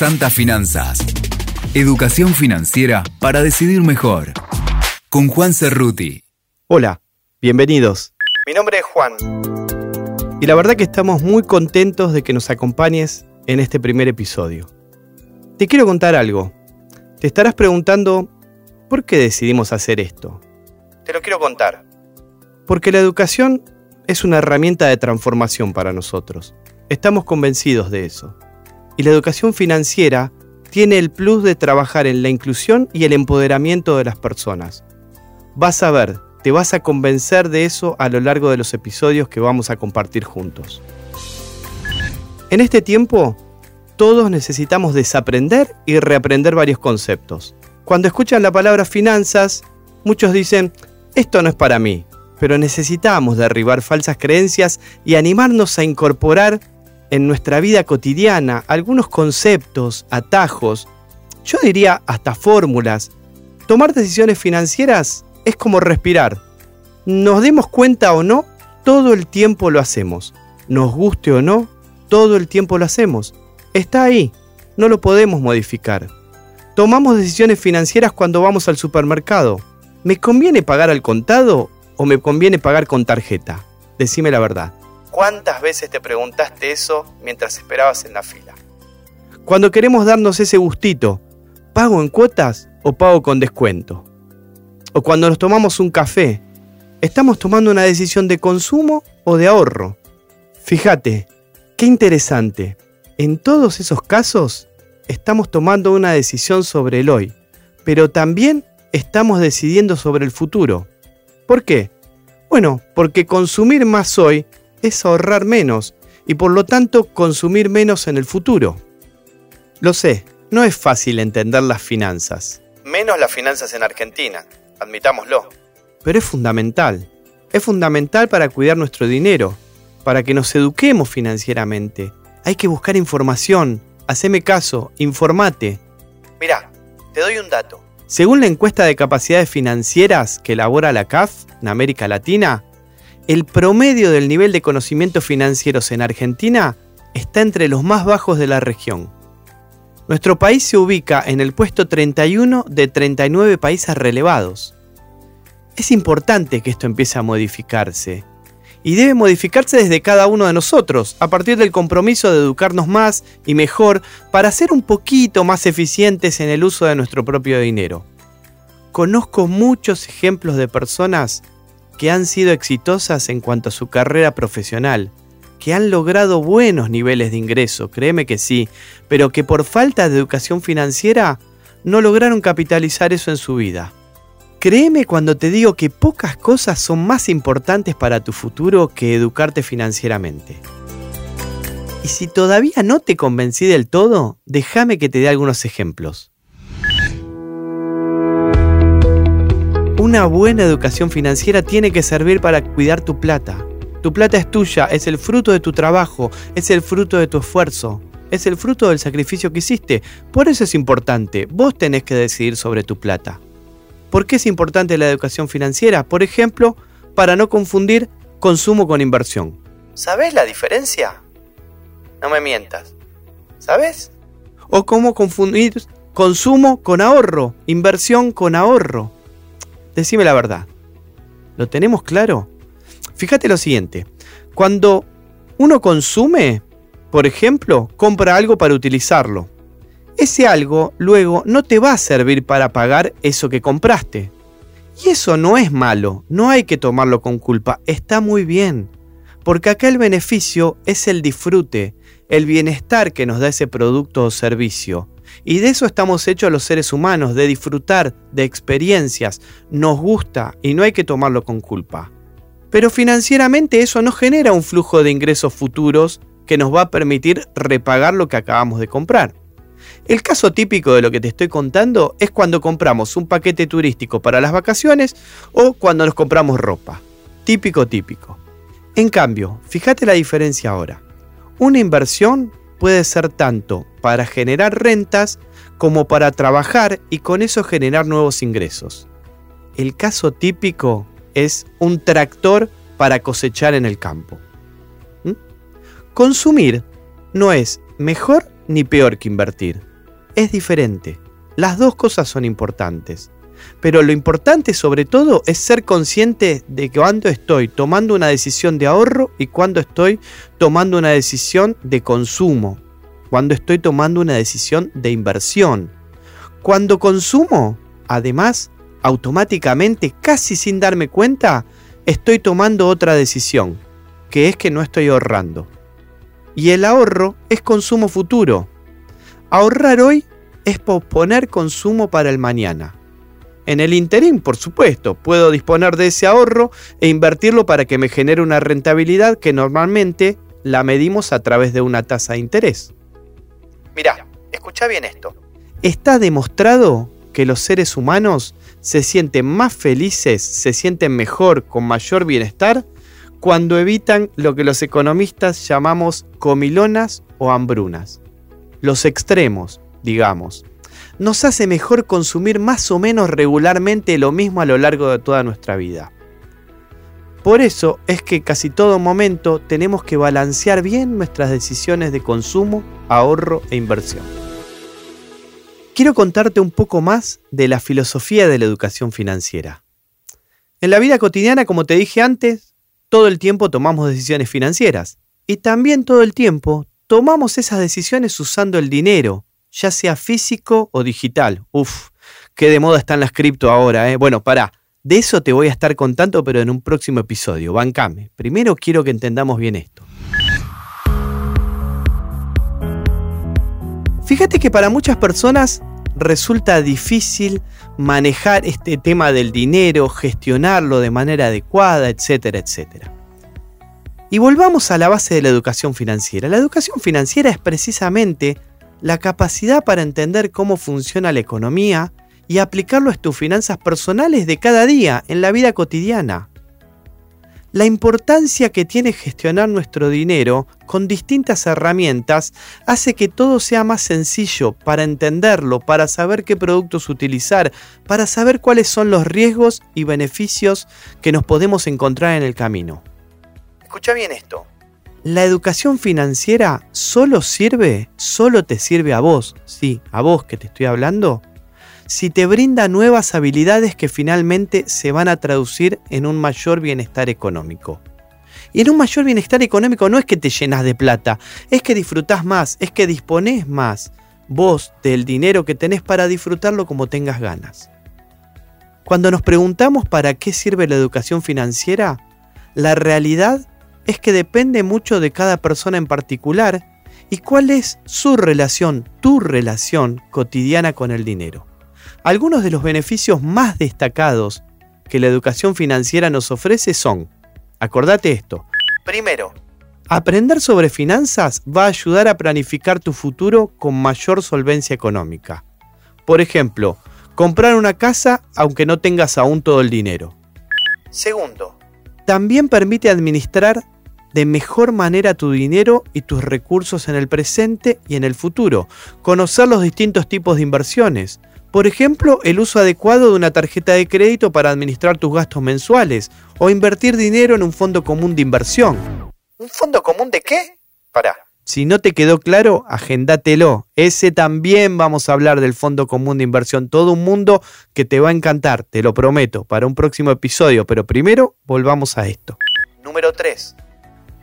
Santa Finanzas. Educación financiera para decidir mejor. Con Juan Cerruti. Hola, bienvenidos. Mi nombre es Juan. Y la verdad que estamos muy contentos de que nos acompañes en este primer episodio. Te quiero contar algo. Te estarás preguntando, ¿por qué decidimos hacer esto? Te lo quiero contar. Porque la educación es una herramienta de transformación para nosotros. Estamos convencidos de eso. Y la educación financiera tiene el plus de trabajar en la inclusión y el empoderamiento de las personas. Vas a ver, te vas a convencer de eso a lo largo de los episodios que vamos a compartir juntos. En este tiempo, todos necesitamos desaprender y reaprender varios conceptos. Cuando escuchan la palabra finanzas, muchos dicen, esto no es para mí, pero necesitamos derribar falsas creencias y animarnos a incorporar en nuestra vida cotidiana algunos conceptos, atajos, yo diría hasta fórmulas. Tomar decisiones financieras es como respirar. Nos demos cuenta o no, todo el tiempo lo hacemos. Nos guste o no, todo el tiempo lo hacemos. Está ahí, no lo podemos modificar. Tomamos decisiones financieras cuando vamos al supermercado. ¿Me conviene pagar al contado o me conviene pagar con tarjeta? Decime la verdad. ¿Cuántas veces te preguntaste eso mientras esperabas en la fila? Cuando queremos darnos ese gustito, ¿pago en cuotas o pago con descuento? O cuando nos tomamos un café, ¿estamos tomando una decisión de consumo o de ahorro? Fíjate, qué interesante. En todos esos casos, estamos tomando una decisión sobre el hoy, pero también estamos decidiendo sobre el futuro. ¿Por qué? Bueno, porque consumir más hoy es ahorrar menos y por lo tanto consumir menos en el futuro. Lo sé, no es fácil entender las finanzas. Menos las finanzas en Argentina, admitámoslo. Pero es fundamental. Es fundamental para cuidar nuestro dinero, para que nos eduquemos financieramente. Hay que buscar información. Haceme caso, informate. Mirá, te doy un dato. Según la encuesta de capacidades financieras que elabora la CAF en América Latina, el promedio del nivel de conocimientos financieros en Argentina está entre los más bajos de la región. Nuestro país se ubica en el puesto 31 de 39 países relevados. Es importante que esto empiece a modificarse. Y debe modificarse desde cada uno de nosotros, a partir del compromiso de educarnos más y mejor para ser un poquito más eficientes en el uso de nuestro propio dinero. Conozco muchos ejemplos de personas que han sido exitosas en cuanto a su carrera profesional, que han logrado buenos niveles de ingreso, créeme que sí, pero que por falta de educación financiera no lograron capitalizar eso en su vida. Créeme cuando te digo que pocas cosas son más importantes para tu futuro que educarte financieramente. Y si todavía no te convencí del todo, déjame que te dé algunos ejemplos. Una buena educación financiera tiene que servir para cuidar tu plata. Tu plata es tuya, es el fruto de tu trabajo, es el fruto de tu esfuerzo, es el fruto del sacrificio que hiciste. Por eso es importante, vos tenés que decidir sobre tu plata. ¿Por qué es importante la educación financiera? Por ejemplo, para no confundir consumo con inversión. ¿Sabés la diferencia? No me mientas. ¿Sabes? O cómo confundir consumo con ahorro, inversión con ahorro. Decime la verdad. ¿Lo tenemos claro? Fíjate lo siguiente. Cuando uno consume, por ejemplo, compra algo para utilizarlo. Ese algo luego no te va a servir para pagar eso que compraste. Y eso no es malo, no hay que tomarlo con culpa, está muy bien. Porque acá el beneficio es el disfrute, el bienestar que nos da ese producto o servicio. Y de eso estamos hechos los seres humanos, de disfrutar de experiencias. Nos gusta y no hay que tomarlo con culpa. Pero financieramente eso no genera un flujo de ingresos futuros que nos va a permitir repagar lo que acabamos de comprar. El caso típico de lo que te estoy contando es cuando compramos un paquete turístico para las vacaciones o cuando nos compramos ropa. Típico, típico. En cambio, fíjate la diferencia ahora. Una inversión puede ser tanto para generar rentas como para trabajar y con eso generar nuevos ingresos. El caso típico es un tractor para cosechar en el campo. ¿Mm? Consumir no es mejor ni peor que invertir. es diferente. Las dos cosas son importantes. Pero lo importante sobre todo es ser consciente de cuando estoy tomando una decisión de ahorro y cuando estoy tomando una decisión de consumo, cuando estoy tomando una decisión de inversión. Cuando consumo, además, automáticamente, casi sin darme cuenta, estoy tomando otra decisión, que es que no estoy ahorrando. Y el ahorro es consumo futuro. Ahorrar hoy es posponer consumo para el mañana. En el interín, por supuesto, puedo disponer de ese ahorro e invertirlo para que me genere una rentabilidad que normalmente la medimos a través de una tasa de interés. Mirá, escucha bien esto. Está demostrado que los seres humanos se sienten más felices, se sienten mejor, con mayor bienestar, cuando evitan lo que los economistas llamamos comilonas o hambrunas. Los extremos, digamos. Nos hace mejor consumir más o menos regularmente lo mismo a lo largo de toda nuestra vida. Por eso es que casi todo momento tenemos que balancear bien nuestras decisiones de consumo, ahorro e inversión. Quiero contarte un poco más de la filosofía de la educación financiera. En la vida cotidiana, como te dije antes, todo el tiempo tomamos decisiones financieras y también todo el tiempo tomamos esas decisiones usando el dinero, ya sea físico o digital. Uf, qué de moda están las cripto ahora, ¿eh? Bueno, pará. De eso te voy a estar contando, pero en un próximo episodio. Bancame. Primero quiero que entendamos bien esto. Fíjate que para muchas personas resulta difícil manejar este tema del dinero, gestionarlo de manera adecuada, etcétera, etcétera. Y volvamos a la base de la educación financiera. La educación financiera es precisamente la capacidad para entender cómo funciona la economía y aplicarlo a tus finanzas personales de cada día, en la vida cotidiana. La importancia que tiene gestionar nuestro dinero con distintas herramientas hace que todo sea más sencillo para entenderlo, para saber qué productos utilizar, para saber cuáles son los riesgos y beneficios que nos podemos encontrar en el camino. Escucha bien esto. La educación financiera solo sirve, solo te sirve a vos, sí, a vos que te estoy hablando, si te brinda nuevas habilidades que finalmente se van a traducir en un mayor bienestar económico. Y en un mayor bienestar económico no es que te llenas de plata, es que disfrutás más, es que disponés más vos del dinero que tenés para disfrutarlo como tengas ganas. Cuando nos preguntamos para qué sirve la educación financiera, la realidad es que depende mucho de cada persona en particular y cuál es su relación, tu relación cotidiana con el dinero. Algunos de los beneficios más destacados que la educación financiera nos ofrece son, acordate esto, primero, aprender sobre finanzas va a ayudar a planificar tu futuro con mayor solvencia económica. Por ejemplo, comprar una casa aunque no tengas aún todo el dinero. Segundo, también permite administrar de mejor manera tu dinero y tus recursos en el presente y en el futuro, conocer los distintos tipos de inversiones, por ejemplo, el uso adecuado de una tarjeta de crédito para administrar tus gastos mensuales o invertir dinero en un fondo común de inversión. ¿Un fondo común de qué? Para. Si no te quedó claro, agéndatelo. Ese también vamos a hablar del fondo común de inversión. Todo un mundo que te va a encantar, te lo prometo, para un próximo episodio. Pero primero, volvamos a esto. Número 3.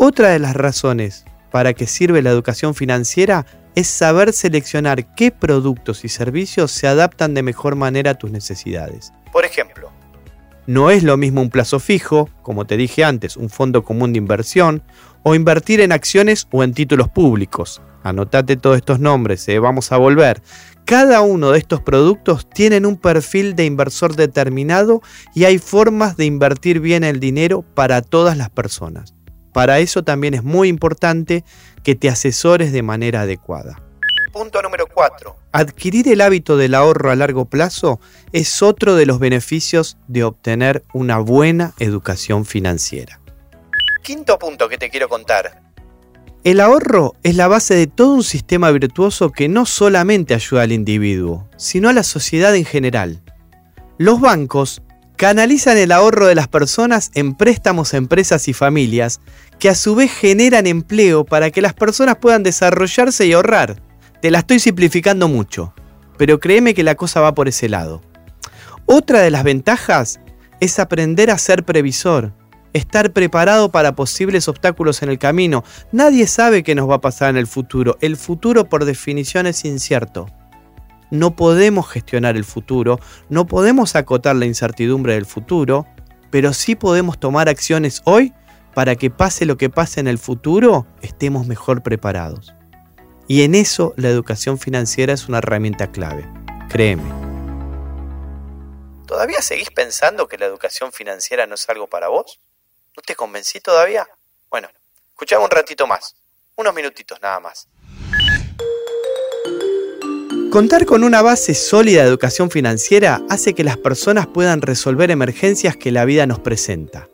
Otra de las razones para que sirve la educación financiera es saber seleccionar qué productos y servicios se adaptan de mejor manera a tus necesidades. Por ejemplo, no es lo mismo un plazo fijo, como te dije antes, un fondo común de inversión, o invertir en acciones o en títulos públicos. Anotate todos estos nombres, eh, vamos a volver. Cada uno de estos productos tienen un perfil de inversor determinado y hay formas de invertir bien el dinero para todas las personas. Para eso también es muy importante que te asesores de manera adecuada. Punto número 4. Adquirir el hábito del ahorro a largo plazo es otro de los beneficios de obtener una buena educación financiera. Quinto punto que te quiero contar. El ahorro es la base de todo un sistema virtuoso que no solamente ayuda al individuo, sino a la sociedad en general. Los bancos canalizan el ahorro de las personas en préstamos a empresas y familias que a su vez generan empleo para que las personas puedan desarrollarse y ahorrar. Te la estoy simplificando mucho, pero créeme que la cosa va por ese lado. Otra de las ventajas es aprender a ser previsor, estar preparado para posibles obstáculos en el camino. Nadie sabe qué nos va a pasar en el futuro. El futuro por definición es incierto. No podemos gestionar el futuro, no podemos acotar la incertidumbre del futuro, pero sí podemos tomar acciones hoy para que pase lo que pase en el futuro, estemos mejor preparados. Y en eso la educación financiera es una herramienta clave, créeme. ¿Todavía seguís pensando que la educación financiera no es algo para vos? ¿No te convencí todavía? Bueno, escuchame un ratito más, unos minutitos nada más. Contar con una base sólida de educación financiera hace que las personas puedan resolver emergencias que la vida nos presenta.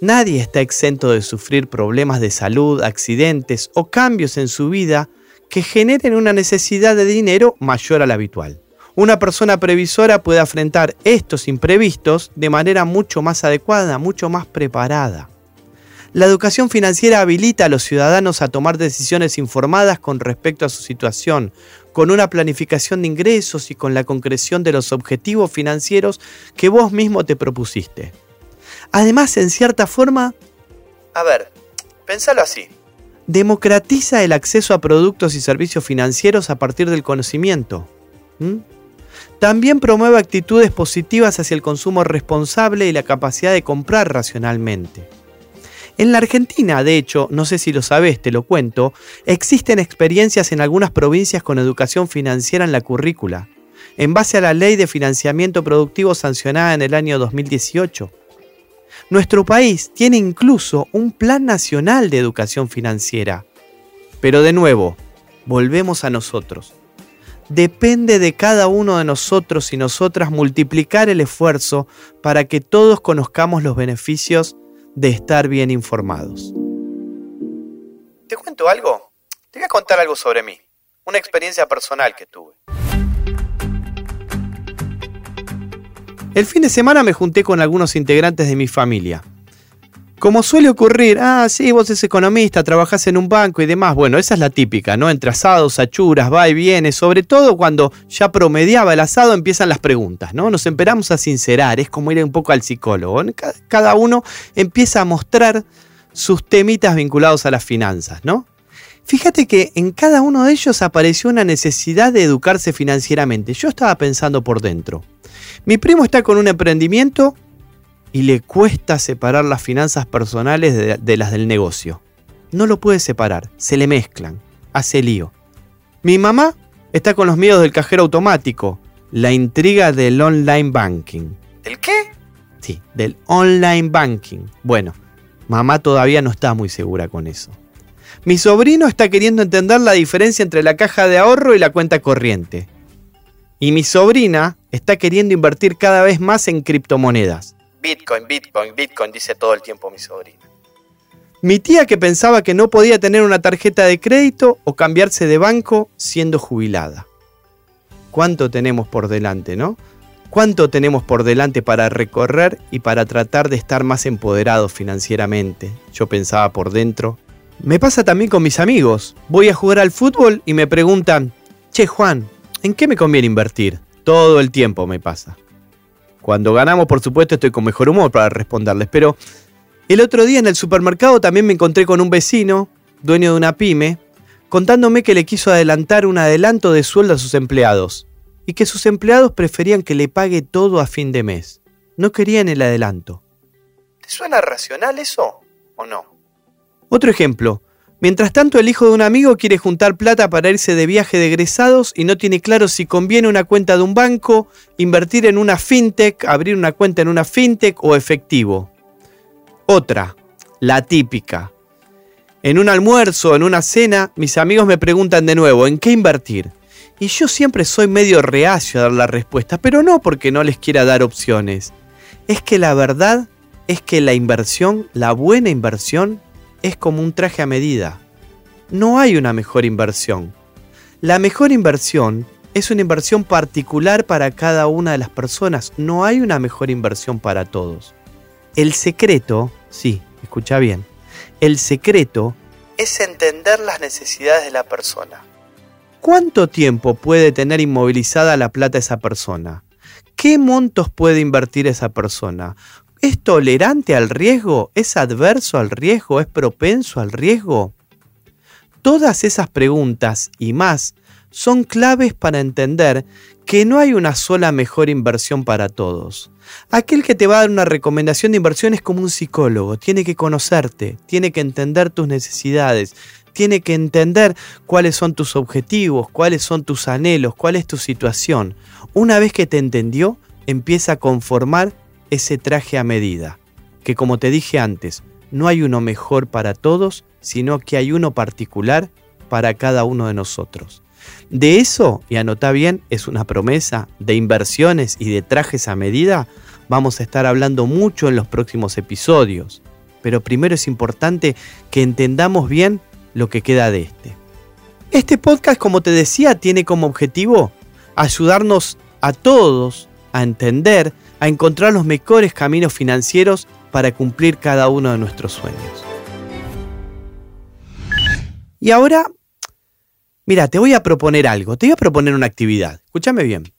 Nadie está exento de sufrir problemas de salud, accidentes o cambios en su vida que generen una necesidad de dinero mayor a la habitual. Una persona previsora puede afrontar estos imprevistos de manera mucho más adecuada, mucho más preparada. La educación financiera habilita a los ciudadanos a tomar decisiones informadas con respecto a su situación, con una planificación de ingresos y con la concreción de los objetivos financieros que vos mismo te propusiste. Además, en cierta forma... A ver, pensalo así. Democratiza el acceso a productos y servicios financieros a partir del conocimiento. También promueve actitudes positivas hacia el consumo responsable y la capacidad de comprar racionalmente. En la Argentina, de hecho, no sé si lo sabes, te lo cuento, existen experiencias en algunas provincias con educación financiera en la currícula, en base a la ley de financiamiento productivo sancionada en el año 2018. Nuestro país tiene incluso un plan nacional de educación financiera. Pero de nuevo, volvemos a nosotros. Depende de cada uno de nosotros y nosotras multiplicar el esfuerzo para que todos conozcamos los beneficios de estar bien informados. ¿Te cuento algo? Te voy a contar algo sobre mí, una experiencia personal que tuve. El fin de semana me junté con algunos integrantes de mi familia. Como suele ocurrir, ah, sí, vos sos economista, trabajás en un banco y demás. Bueno, esa es la típica, ¿no? Entre asados, achuras, va y viene. Sobre todo cuando ya promediaba el asado empiezan las preguntas, ¿no? Nos esperamos a sincerar, es como ir un poco al psicólogo. Cada uno empieza a mostrar sus temitas vinculados a las finanzas, ¿no? Fíjate que en cada uno de ellos apareció una necesidad de educarse financieramente. Yo estaba pensando por dentro. Mi primo está con un emprendimiento y le cuesta separar las finanzas personales de, las del negocio. No lo puede separar, se le mezclan, hace lío. Mi mamá está con los miedos del cajero automático, la intriga del online banking. ¿El qué? Sí, del online banking. Bueno, mamá todavía no está muy segura con eso. Mi sobrino está queriendo entender la diferencia entre la caja de ahorro y la cuenta corriente. Y mi sobrina está queriendo invertir cada vez más en criptomonedas. Bitcoin, Bitcoin, Bitcoin, dice todo el tiempo mi sobrina. Mi tía que pensaba que no podía tener una tarjeta de crédito o cambiarse de banco siendo jubilada. ¿Cuánto tenemos por delante, no? ¿Cuánto tenemos por delante para recorrer y para tratar de estar más empoderados financieramente? Yo pensaba por dentro. Me pasa también con mis amigos. Voy a jugar al fútbol y me preguntan, che Juan, ¿en qué me conviene invertir? Todo el tiempo me pasa. Cuando ganamos, por supuesto, estoy con mejor humor para responderles. Pero el otro día en el supermercado también me encontré con un vecino, dueño de una pyme, contándome que le quiso adelantar un adelanto de sueldo a sus empleados y que sus empleados preferían que le pague todo a fin de mes. No querían el adelanto. ¿Te suena racional eso o no? Otro ejemplo. Mientras tanto, el hijo de un amigo quiere juntar plata para irse de viaje de egresados y no tiene claro si conviene una cuenta de un banco, invertir en una fintech, abrir una cuenta en una fintech o efectivo. Otra, la típica. En un almuerzo, en una cena, mis amigos me preguntan de nuevo, ¿en qué invertir? Y yo siempre soy medio reacio a dar la respuesta, pero no porque no les quiera dar opciones. Es que la verdad es que la inversión, la buena inversión, es como un traje a medida. No hay una mejor inversión. La mejor inversión es una inversión particular para cada una de las personas. No hay una mejor inversión para todos. El secreto, sí, escucha bien, el secreto es entender las necesidades de la persona. ¿Cuánto tiempo puede tener inmovilizada la plata esa persona? ¿Qué montos puede invertir esa persona? ¿Es tolerante al riesgo? ¿Es adverso al riesgo? ¿Es propenso al riesgo? Todas esas preguntas y más son claves para entender que no hay una sola mejor inversión para todos. Aquel que te va a dar una recomendación de inversión es como un psicólogo, tiene que conocerte, tiene que entender tus necesidades, tiene que entender cuáles son tus objetivos, cuáles son tus anhelos, cuál es tu situación. Una vez que te entendió, empieza a conformar ese traje a medida, que como te dije antes, no hay uno mejor para todos, sino que hay uno particular para cada uno de nosotros. De eso, y anota bien, es una promesa de inversiones y de trajes a medida, vamos a estar hablando mucho en los próximos episodios. Pero primero es importante que entendamos bien lo que queda de este. Este podcast, como te decía, tiene como objetivo ayudarnos a todos a entender, a encontrar los mejores caminos financieros para cumplir cada uno de nuestros sueños. Y ahora Mira, te voy a proponer algo, te voy a proponer una actividad. Escúchame bien.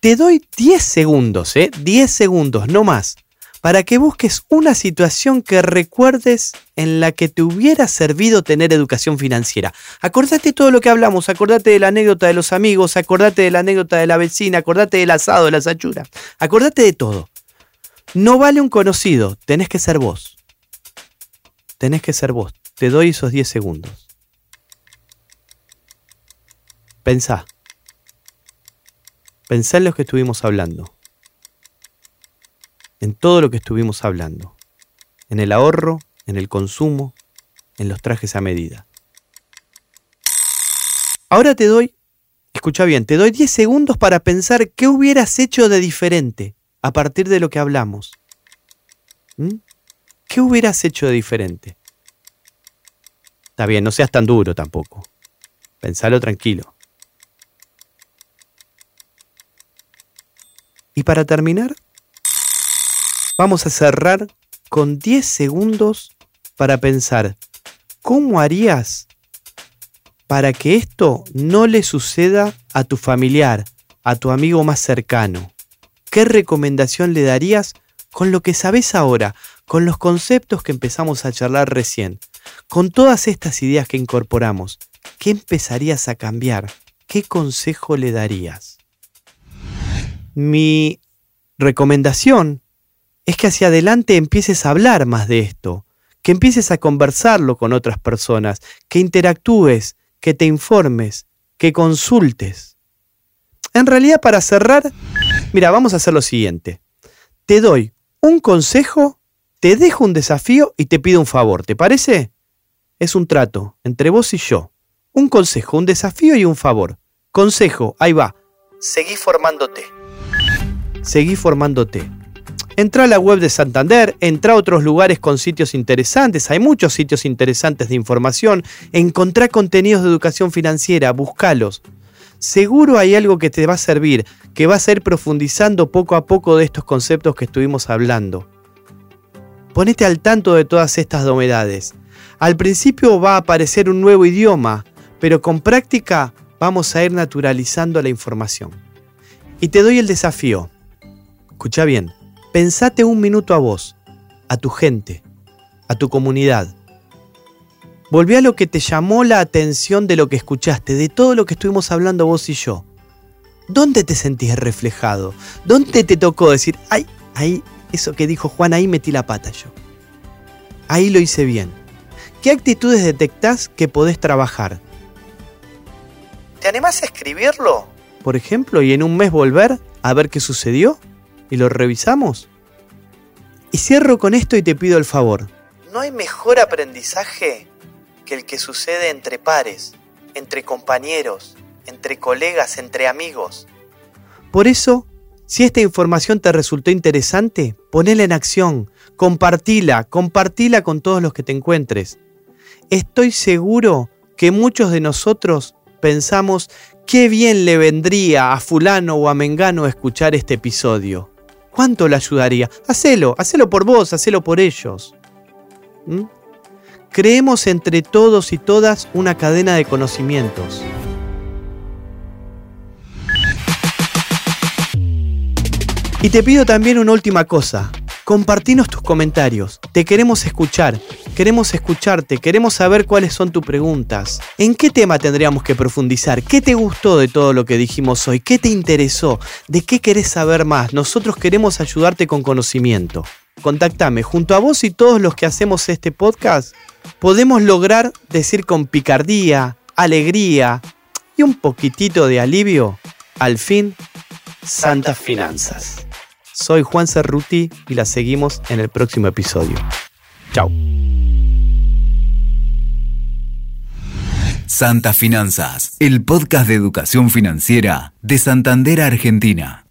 Te doy 10 segundos, ¿eh? 10 segundos, no más, para que busques una situación que recuerdes en la que te hubiera servido tener educación financiera. Acordate todo lo que hablamos, acordate de la anécdota de los amigos, acordate de la anécdota de la vecina, acordate del asado, de la sachura. Acordate de todo. No vale un conocido, tenés que ser vos. Tenés que ser vos. Te doy esos 10 segundos. Pensá. Pensá en lo que estuvimos hablando. En todo lo que estuvimos hablando. En el ahorro, en el consumo, en los trajes a medida. Ahora te doy, escucha bien, te doy 10 segundos para pensar qué hubieras hecho de diferente a partir de lo que hablamos. ¿Mm? ¿Qué hubieras hecho de diferente? Está bien, no seas tan duro tampoco. Pensalo tranquilo. Y para terminar, vamos a cerrar con 10 segundos para pensar, ¿cómo harías para que esto no le suceda a tu familiar, a tu amigo más cercano? ¿Qué recomendación le darías con lo que sabes ahora, con los conceptos que empezamos a charlar recién, con todas estas ideas que incorporamos? ¿Qué empezarías a cambiar? ¿Qué consejo le darías? Mi recomendación es que hacia adelante empieces a hablar más de esto, que empieces a conversarlo con otras personas, que interactúes, que te informes, que consultes. En realidad, para cerrar, mira, vamos a hacer lo siguiente. Te doy un consejo, te dejo un desafío y te pido un favor. ¿Te parece? Es un trato entre vos y yo. Un consejo, un desafío y un favor. Consejo, ahí va. Seguí formándote seguí formándote. Entra a la web de Santander, entra a otros lugares con sitios interesantes, hay muchos sitios interesantes de información, encontrá contenidos de educación financiera, búscalos. Seguro hay algo que te va a servir, que vas a ir profundizando poco a poco de estos conceptos que estuvimos hablando. Ponete al tanto de todas estas novedades. Al principio va a aparecer un nuevo idioma, pero con práctica vamos a ir naturalizando la información. Y te doy el desafío Escucha bien, pensate un minuto a vos, a tu gente, a tu comunidad. Volví a lo que te llamó la atención de lo que escuchaste, de todo lo que estuvimos hablando vos y yo. ¿Dónde te sentís reflejado? ¿Dónde te tocó decir, ay, ahí, eso que dijo Juan, ahí metí la pata yo? Ahí lo hice bien. ¿Qué actitudes detectás que podés trabajar? ¿Te animás a escribirlo? Por ejemplo, y en un mes volver a ver qué sucedió y lo revisamos. Y cierro con esto y te pido el favor. No hay mejor aprendizaje que el que sucede entre pares, entre compañeros, entre colegas, entre amigos. Por eso, si esta información te resultó interesante, ponela en acción, compartila, compartila con todos los que te encuentres. Estoy seguro que muchos de nosotros pensamos qué bien le vendría a fulano o a mengano escuchar este episodio. ¿Cuánto le ayudaría? Hacelo, hacelo por vos, hacelo por ellos. ¿Mm? Creemos entre todos y todas una cadena de conocimientos. Y te pido también una última cosa. Compartinos tus comentarios. Te queremos escuchar. Queremos escucharte. Queremos saber cuáles son tus preguntas. ¿En qué tema tendríamos que profundizar? ¿Qué te gustó de todo lo que dijimos hoy? ¿Qué te interesó? ¿De qué querés saber más? Nosotros queremos ayudarte con conocimiento. Contactame. Junto a vos y todos los que hacemos este podcast, podemos lograr decir con picardía, alegría y un poquitito de alivio, al fin, santas finanzas. Soy Juan Cerruti y la seguimos en el próximo episodio. Chao. Santas Finanzas, el podcast de educación financiera de Santander, Argentina.